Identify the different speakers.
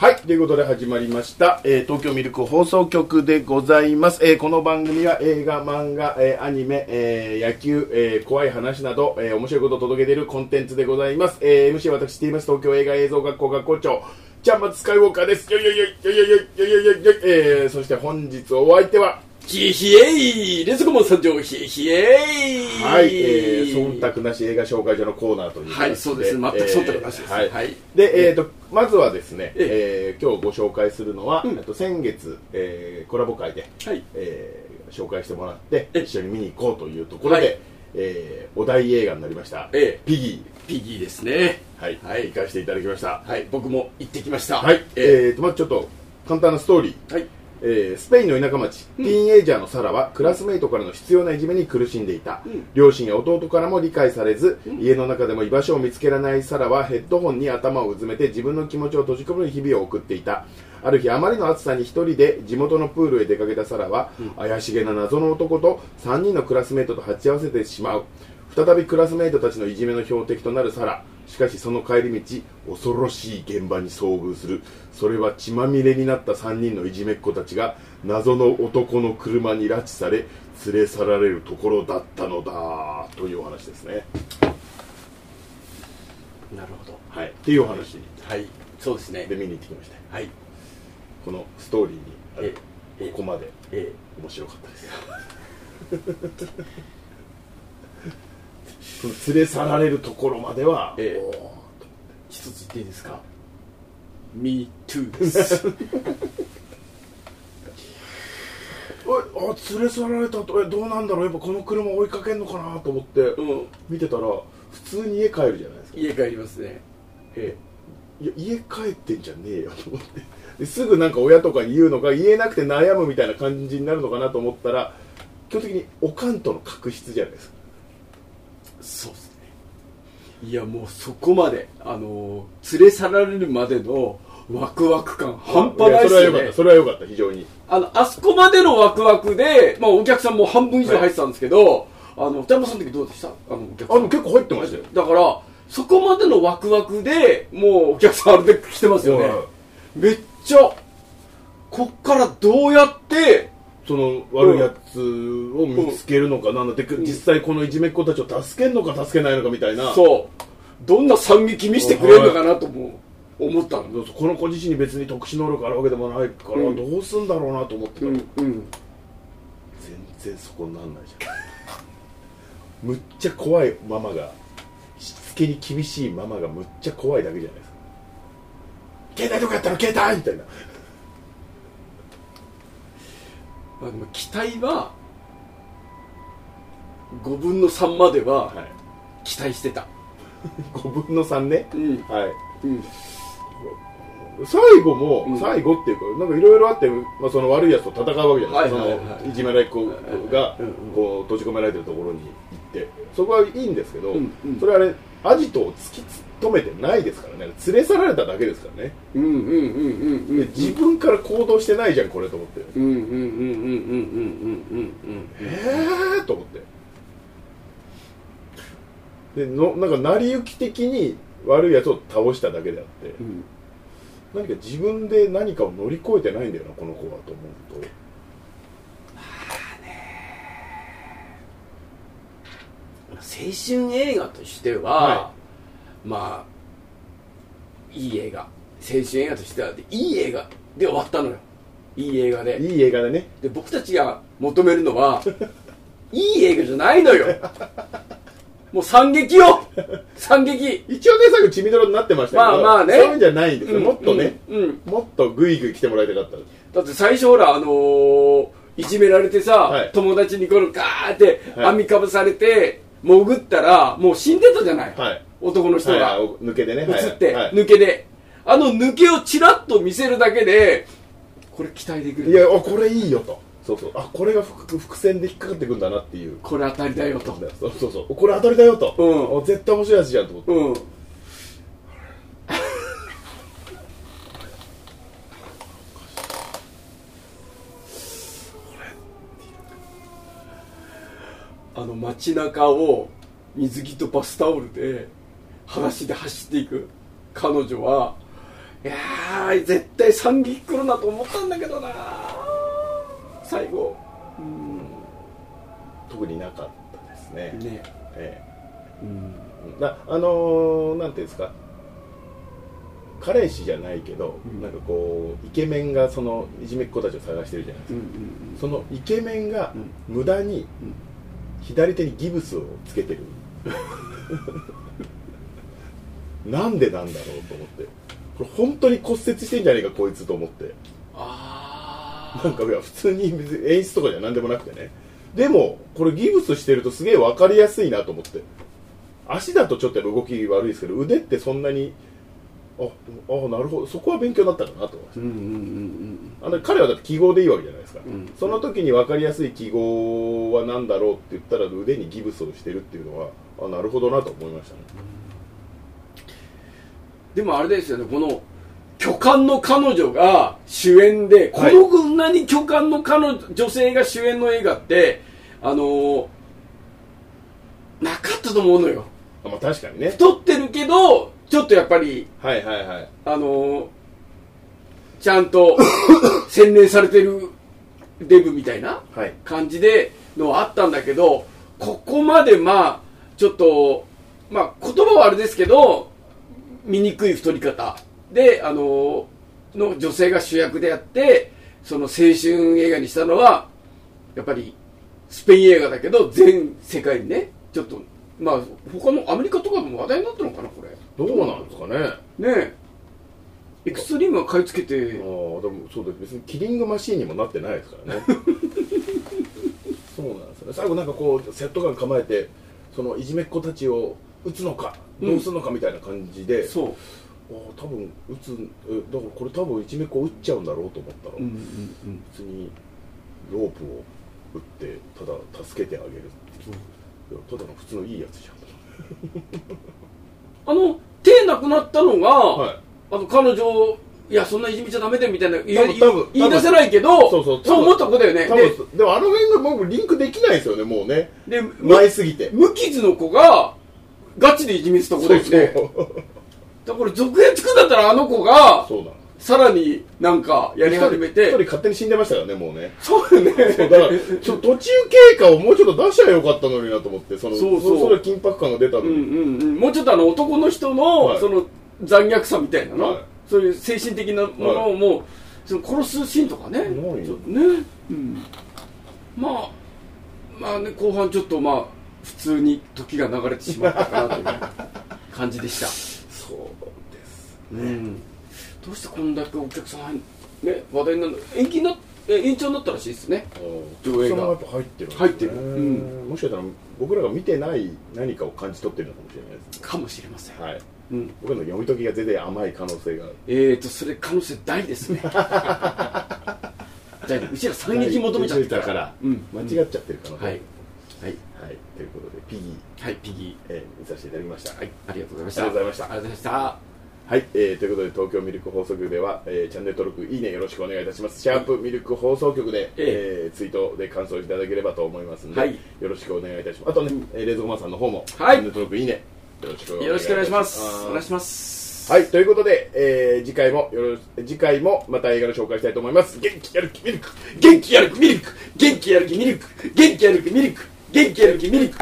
Speaker 1: はい。ということで始まりました、えー東京ミルク放送局でございます。えーこの番組は映画、漫画、えーアニメ、えー野球、えー怖い話など、えー面白いことを届けているコンテンツでございます。えー MC 私、TMS 東京映画映像学校学校長、ちゃんまつスカイウォーカーです。よいよいよいよいよいよいよいよいよいよいえーそして本日お相手は、
Speaker 2: ひえひえいレズコモン参上ひえひえい
Speaker 1: はい、えー、忖度なし映画紹介所のコーナーという
Speaker 2: はいそうです。全く忖度なしです。
Speaker 1: はい、
Speaker 2: はい。
Speaker 1: で、えー、とまずはですね、
Speaker 2: え
Speaker 1: え。ー今日ご紹介するのは、
Speaker 2: うん。
Speaker 1: えっと先月、えーコラボ会で、
Speaker 2: はい。
Speaker 1: えー紹介してもらって
Speaker 2: え
Speaker 1: 一緒に見に行こうというところで、
Speaker 2: はい。
Speaker 1: えーお題映画になりました、
Speaker 2: ええ。
Speaker 1: ピギ
Speaker 2: ピギーですね。
Speaker 1: ー、はい。
Speaker 2: はい。
Speaker 1: 行かせていただきました。
Speaker 2: はい。僕も行ってきました。
Speaker 1: はい、
Speaker 2: え。
Speaker 1: えーとまずちょっと簡単なストーリー。
Speaker 2: はい
Speaker 1: えースペインの田舎町、ティーンエイジャーのサラはクラスメイトからの必要ないじめに苦しんでいた、
Speaker 2: うん。
Speaker 1: 両親や弟からも理解されず、家の中でも居場所を見つけられないサラはヘッドホンに頭をうずめて自分の気持ちを閉じ込める日々を送っていた。ある日あまりの暑さに一人で地元のプールへ出かけたサラは、怪しげな謎の男と3人のクラスメイトと鉢合わせてしまう。再びクラスメイトたちのいじめの標的となるサラしかしその帰り道恐ろしい現場に遭遇する。それは血まみれになった3人のいじめっ子たちが謎の男の車に拉致され連れ去られるところだったのだ。というお話ですね。
Speaker 2: なるほど。
Speaker 1: はい。っていうお話
Speaker 2: はい。そうですね。
Speaker 1: で見に行ってきました。
Speaker 2: はい。
Speaker 1: このストーリーにここまで
Speaker 2: え。
Speaker 1: 面白かったです その連れ去られるところまでは
Speaker 2: ええ。一つ言っていいですか？Me too です。
Speaker 1: えあ連れ去られたとえどうなんだろう？やっぱこの車追いかけんのかなと思って
Speaker 2: うん。
Speaker 1: 見てたら普通に家帰るじゃないですか。
Speaker 2: 家帰りますね。え
Speaker 1: いや家帰ってんじゃねえよと思って。ですぐなんか親とかに言うのか言えなくて悩むみたいな感じになるのかなと思ったら基本的におかんとの確執じゃないですか。
Speaker 2: えそうですね。いやもうそこまであのー連れ去られるまでのワクワク感半端ないですよね
Speaker 1: やそれはよかった。それはよかった。非常に。
Speaker 2: あの、あそこまでのワクワクで、まあお客さんも半分以上入ってたんですけど、あの、北山さんの時どうでした？あの、お客さん。
Speaker 1: あ結構入ってましたよ。
Speaker 2: だから、そこまでのワクワクで、もうお客さんあれで来てますよね。めっちゃ、こっからどうやって、
Speaker 1: その悪いやつを見つけるのかなんだって実際このいじめっ子たちを助けるのか助けないのかみたいな。
Speaker 2: そう、どんな惨劇見せてくれるのかなとも思ったんだ。
Speaker 1: この子自身に別に特殊能力あるわけでもないから、
Speaker 2: うん
Speaker 1: どうすんだろうなと思ってたら、
Speaker 2: うん、うん。
Speaker 1: 全然そこになんないじゃん。むっちゃ怖いママがしつけに厳しいママがむっちゃ怖いだけじゃないですか。携帯どこやったの？携帯！みたいな
Speaker 2: まあ期待は、5分の3までは
Speaker 1: はい
Speaker 2: 期待してた。
Speaker 1: 5分の3ね？
Speaker 2: うん、
Speaker 1: はい。
Speaker 2: うん。
Speaker 1: 最後も、
Speaker 2: うん。
Speaker 1: 最後っていうかなんかいろいろあって、まあ、その悪いやつと戦うわけじゃない？ですか、
Speaker 2: はい。
Speaker 1: じめられっ子がこう閉じ込められてるところに行って。そこはいいんですけど、
Speaker 2: うんうん。
Speaker 1: それあれアジトを突き止めてないですからね。連れ去られただけですからね、
Speaker 2: うんうんうんうんうん
Speaker 1: で自分から行動してないじゃんこれと思って、
Speaker 2: うんうんうんうんうんうんうんうん
Speaker 1: ええー、と思って。でのなんか成り行き的に悪いやつを倒しただけであって、
Speaker 2: うん。
Speaker 1: 何か自分で何かを乗り越えてないんだよなこの子はと思うと
Speaker 2: 青春映画としては、
Speaker 1: は
Speaker 2: まあいい映画。青春映画としてはでいい映画で終わったのよ。いい映画で。
Speaker 1: いい映画でね。
Speaker 2: で僕たちが求めるのは いい映画じゃないのよ。もう惨劇よ。惨劇。
Speaker 1: 一応ね最後血みどろになってましたけど
Speaker 2: まあまあね。
Speaker 1: そういうんじゃないんですよ、
Speaker 2: うん
Speaker 1: もっとね、
Speaker 2: うんうん。
Speaker 1: もっとグイグイ来てもらいたかった
Speaker 2: だって最初ほらあのーい。じめられてさ、
Speaker 1: はい。
Speaker 2: 友達にこのガーって
Speaker 1: はい。
Speaker 2: 網かぶされて潜ったらもう死んでたじゃない、
Speaker 1: はい。
Speaker 2: 男の人が、
Speaker 1: はい、抜けでね。
Speaker 2: 映って、
Speaker 1: はい。
Speaker 2: 抜けであの抜けをチラッと見せるだけでこれ期待できる。
Speaker 1: いやあこれいいよと。そうそう。あこれが伏伏線で引っかかってくんだなっていう。
Speaker 2: これ当たりだよと。
Speaker 1: そうそうそう。これ当たりだよと、
Speaker 2: うん。
Speaker 1: あ絶対面白いやつじゃんと思って、
Speaker 2: うんの街中を水着とバスタオルで裸足で走っていく彼女はいやー絶対惨劇来るなと思ったんだけどな最後。うん。
Speaker 1: 特になかったですね。
Speaker 2: ね。
Speaker 1: え
Speaker 2: うん。
Speaker 1: えなあのーなんていうんですか。彼氏じゃないけど、
Speaker 2: うん。
Speaker 1: なんかこうイケメンがそのいじめっ子たちを探してるじゃないですか、
Speaker 2: うんうん。
Speaker 1: そのイケメンが
Speaker 2: うん。
Speaker 1: 無駄に
Speaker 2: うん
Speaker 1: 左手にギブスをつけてる。なんでなんだろうと思って。これ本当に骨折してんじゃねえかこいつと思って。
Speaker 2: あ
Speaker 1: なんかいや普通に別に演出とかじゃ何でもなくてね。でもこれギブスしてるとすげえ分かりやすいなと思って。足だとちょっと動き悪いですけど腕ってそんなにああなるほど。そこは勉強になったかなと。思いまし
Speaker 2: うんうんうん。
Speaker 1: たあの彼はだって記号でいいわけじゃないですか、
Speaker 2: うん。
Speaker 1: その時に分かりやすい記号は何だろうって言ったら腕にギブスをしてるっていうのはあなるほどなと思いましたね。
Speaker 2: でもあれですよねこの巨漢の彼女が主演で、こ
Speaker 1: はい
Speaker 2: のこんなに巨漢の彼女女性が主演の映画ってあのーなかったと思うのよ。
Speaker 1: あまあ確かにね。
Speaker 2: 太ってるけどちょっとやっぱり
Speaker 1: はいはいはい。
Speaker 2: あのーちゃんと洗練されてるデブみたいな
Speaker 1: はい。
Speaker 2: 感じでのはあったんだけどここまでまあちょっとまあ言葉はあれですけど醜い太り方。であのの女性が主役であってその青春映画にしたのはやっぱりスペイン映画だけど全世界にねちょっとまあ他のアメリカとかでも話題になったのかなこれ。
Speaker 1: どうなんですかね。
Speaker 2: ねえエクストリームが買い付け
Speaker 1: ああ
Speaker 2: て
Speaker 1: でもそうだ別にキリングマシーンにもなってないですからね。そうなんですよね。最後なんかこうセットガン構えてそのいじめっ子たちを撃つのかどうするのかみたいな感じで、
Speaker 2: そう。
Speaker 1: ああ多分撃つえだからこれ多分いじめっ子撃っちゃうんだろうと思ったら、
Speaker 2: うんうんうん。
Speaker 1: 普通にロープを撃ってただ助けてあげるただの普通のいいやつじ
Speaker 2: あの手なくなったのが、
Speaker 1: ゃんはい
Speaker 2: あの彼女いやそんないじめちゃダメだよみたいな言い
Speaker 1: 多分多分。
Speaker 2: 言い出せないけど
Speaker 1: そうそう
Speaker 2: そう思った子だよね。
Speaker 1: 多分でもあの辺がもうリンクできないですよねもうね。
Speaker 2: でで
Speaker 1: 前すぎて。
Speaker 2: 無傷の子がガチでいじめてた子だよね。
Speaker 1: そう
Speaker 2: だから続編作るんだったらあの子が
Speaker 1: そうだ。
Speaker 2: さらになんかやり始め
Speaker 1: 一
Speaker 2: て
Speaker 1: 人勝手に死んでましたからねもうね。
Speaker 2: そうよね。
Speaker 1: そうだからちょ途中経過をもうちょっと出しゃよかったのになと思ってその
Speaker 2: そうそう。
Speaker 1: それ緊迫感が出たのに、
Speaker 2: うんうんうん。もうちょっとあの男の人の、
Speaker 1: はい。
Speaker 2: その残虐さみたいなの、
Speaker 1: はい。
Speaker 2: そういう精神的なものをもう、その殺すシーンとかね。ちょっとね、うん、まあまあね後半ちょっとまあ普通に時が流れてしまったかなという感じでした、
Speaker 1: そうです
Speaker 2: うん、どうしてこんだけお客さんね話題になるの？延期にな延長になったらしいですね。上映が。
Speaker 1: 入ってる
Speaker 2: 入ってる。うん。
Speaker 1: もしかしたら僕らが見てない何かを感じ取ってるのかもしれないです
Speaker 2: かもしれません、
Speaker 1: はい
Speaker 2: うん、
Speaker 1: 僕の読み解きが全然甘い可能性が
Speaker 2: えーとそれ可能性大ですね。大うちら惨劇求めちゃって
Speaker 1: たから、
Speaker 2: うん。
Speaker 1: 間違っちゃってる可能性。
Speaker 2: はい。はい。
Speaker 1: はい。ということでピギー、
Speaker 2: はいピギ
Speaker 1: えー見させていただきました。
Speaker 2: ーはい。ありがとうございました。
Speaker 1: ありがとうございました。
Speaker 2: ありがとうございました。
Speaker 1: はい、えーということで東京ミルク放送局では、えーチャンネル登録いいねよろしくお願いいたします。シャープミルク放送局で、えーツイートで感想いただければと思いますので、
Speaker 2: はい。
Speaker 1: よろしくお願いいたします。あとね、えー、冷蔵庫マンさんの方も、
Speaker 2: はい。
Speaker 1: チャンネル登録いいねよろしくお願い
Speaker 2: します。お願いします。
Speaker 1: はいということで、えー次回もよろ次回もまた映画の紹介したいと思います。元気やる気ミルク
Speaker 2: 元気やる気ミルク。元気やる気ミルク。元気やる気ミルク。元気やる気ミルク